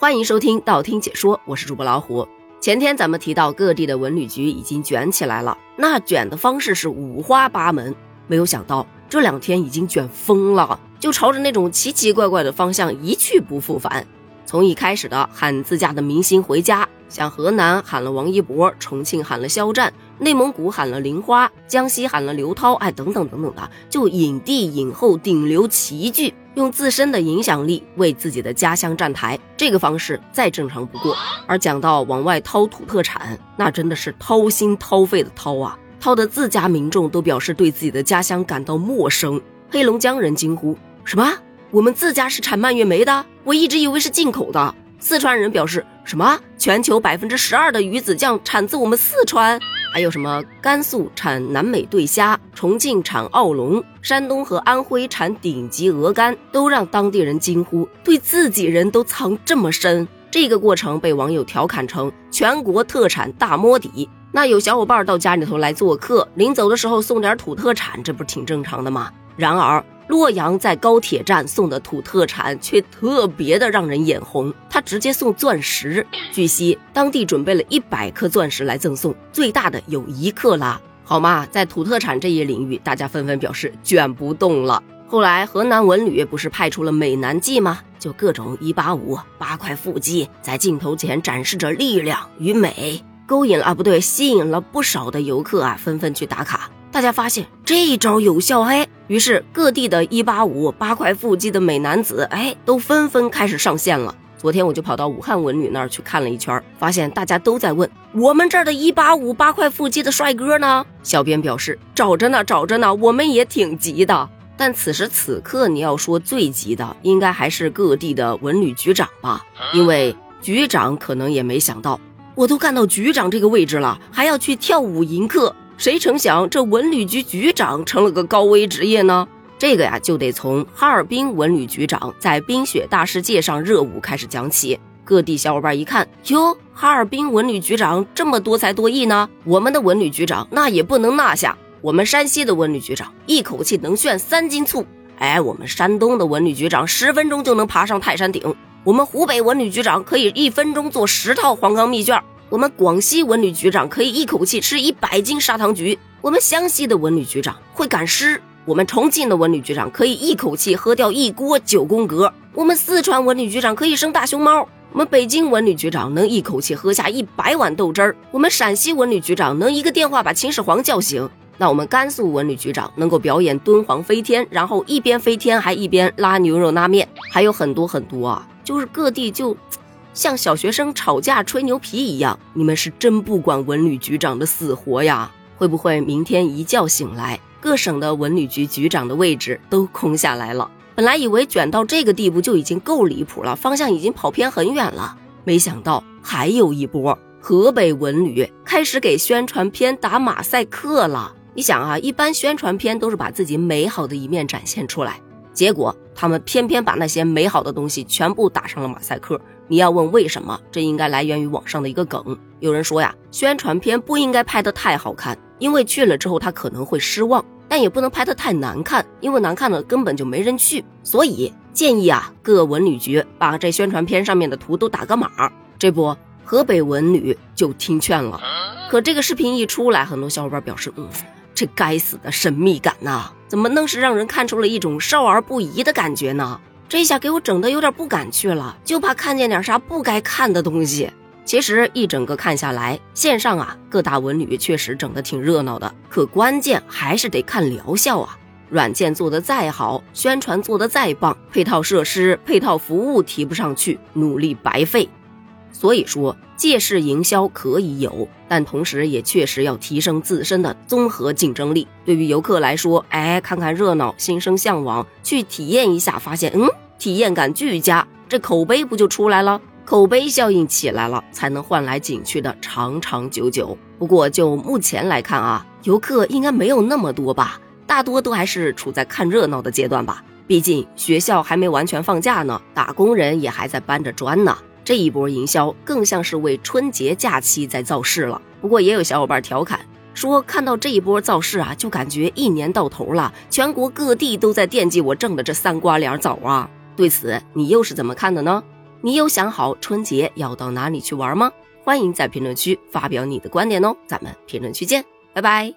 欢迎收听道听解说，我是主播老虎。前天咱们提到各地的文旅局已经卷起来了，那卷的方式是五花八门。没有想到这两天已经卷疯了，就朝着那种奇奇怪怪的方向一去不复返。从一开始的喊自家的明星回家，像河南喊了王一博，重庆喊了肖战，内蒙古喊了玲花，江西喊了刘涛，哎，等等等等的，就影帝影后顶流齐聚。用自身的影响力为自己的家乡站台，这个方式再正常不过。而讲到往外掏土特产，那真的是掏心掏肺的掏啊！掏的自家民众都表示对自己的家乡感到陌生。黑龙江人惊呼：“什么？我们自家是产蔓越莓的？我一直以为是进口的。”四川人表示：“什么？全球百分之十二的鱼子酱产自我们四川？还有什么？甘肃产南美对虾，重庆产澳龙，山东和安徽产顶级鹅肝，都让当地人惊呼：对自己人都藏这么深。”这个过程被网友调侃成“全国特产大摸底”。那有小伙伴到家里头来做客，临走的时候送点土特产，这不挺正常的吗？然而。洛阳在高铁站送的土特产却特别的让人眼红，他直接送钻石。据悉，当地准备了一百颗钻石来赠送，最大的有一克拉。好嘛，在土特产这一领域，大家纷纷表示卷不动了。后来，河南文旅不是派出了美男计吗？就各种一八五八块腹肌，在镜头前展示着力量与美，勾引啊，不对，吸引了不少的游客啊，纷纷去打卡。大家发现这一招有效，嘿，于是各地的一八五八块腹肌的美男子，哎，都纷纷开始上线了。昨天我就跑到武汉文旅那儿去看了一圈，发现大家都在问我们这儿的一八五八块腹肌的帅哥呢。小编表示找着呢，找着呢，我们也挺急的。但此时此刻，你要说最急的，应该还是各地的文旅局长吧，因为局长可能也没想到，我都干到局长这个位置了，还要去跳舞迎客。谁成想，这文旅局局长成了个高危职业呢？这个呀，就得从哈尔滨文旅局长在冰雪大世界上热舞开始讲起。各地小伙伴一看，哟，哈尔滨文旅局长这么多才多艺呢，我们的文旅局长那也不能落下。我们山西的文旅局长一口气能炫三斤醋，哎，我们山东的文旅局长十分钟就能爬上泰山顶，我们湖北文旅局长可以一分钟做十套黄冈密卷。我们广西文旅局长可以一口气吃一百斤砂糖橘，我们湘西的文旅局长会赶尸，我们重庆的文旅局长可以一口气喝掉一锅九宫格，我们四川文旅局长可以生大熊猫，我们北京文旅局长能一口气喝下一百碗豆汁儿，我们陕西文旅局长能一个电话把秦始皇叫醒，那我们甘肃文旅局长能够表演敦煌飞天，然后一边飞天还一边拉牛肉拉面，还有很多很多啊，就是各地就。像小学生吵架吹牛皮一样，你们是真不管文旅局长的死活呀？会不会明天一觉醒来，各省的文旅局局长的位置都空下来了？本来以为卷到这个地步就已经够离谱了，方向已经跑偏很远了，没想到还有一波。河北文旅开始给宣传片打马赛克了。你想啊，一般宣传片都是把自己美好的一面展现出来，结果他们偏偏把那些美好的东西全部打上了马赛克。你要问为什么？这应该来源于网上的一个梗。有人说呀，宣传片不应该拍得太好看，因为去了之后他可能会失望；但也不能拍得太难看，因为难看了根本就没人去。所以建议啊，各文旅局把这宣传片上面的图都打个码。这不，河北文旅就听劝了。可这个视频一出来，很多小伙伴表示，嗯，这该死的神秘感呐，怎么能是让人看出了一种少儿不宜的感觉呢？这下给我整的有点不敢去了，就怕看见点啥不该看的东西。其实一整个看下来，线上啊各大文旅确实整的挺热闹的，可关键还是得看疗效啊。软件做的再好，宣传做的再棒，配套设施、配套服务提不上去，努力白费。所以说，借势营销可以有，但同时也确实要提升自身的综合竞争力。对于游客来说，哎，看看热闹，心生向往，去体验一下，发现，嗯，体验感俱佳，这口碑不就出来了？口碑效应起来了，才能换来景区的长长久久。不过就目前来看啊，游客应该没有那么多吧，大多都还是处在看热闹的阶段吧。毕竟学校还没完全放假呢，打工人也还在搬着砖呢。这一波营销更像是为春节假期在造势了。不过也有小伙伴调侃说，看到这一波造势啊，就感觉一年到头了，全国各地都在惦记我挣的这三瓜两枣啊。对此，你又是怎么看的呢？你有想好春节要到哪里去玩吗？欢迎在评论区发表你的观点哦，咱们评论区见，拜拜。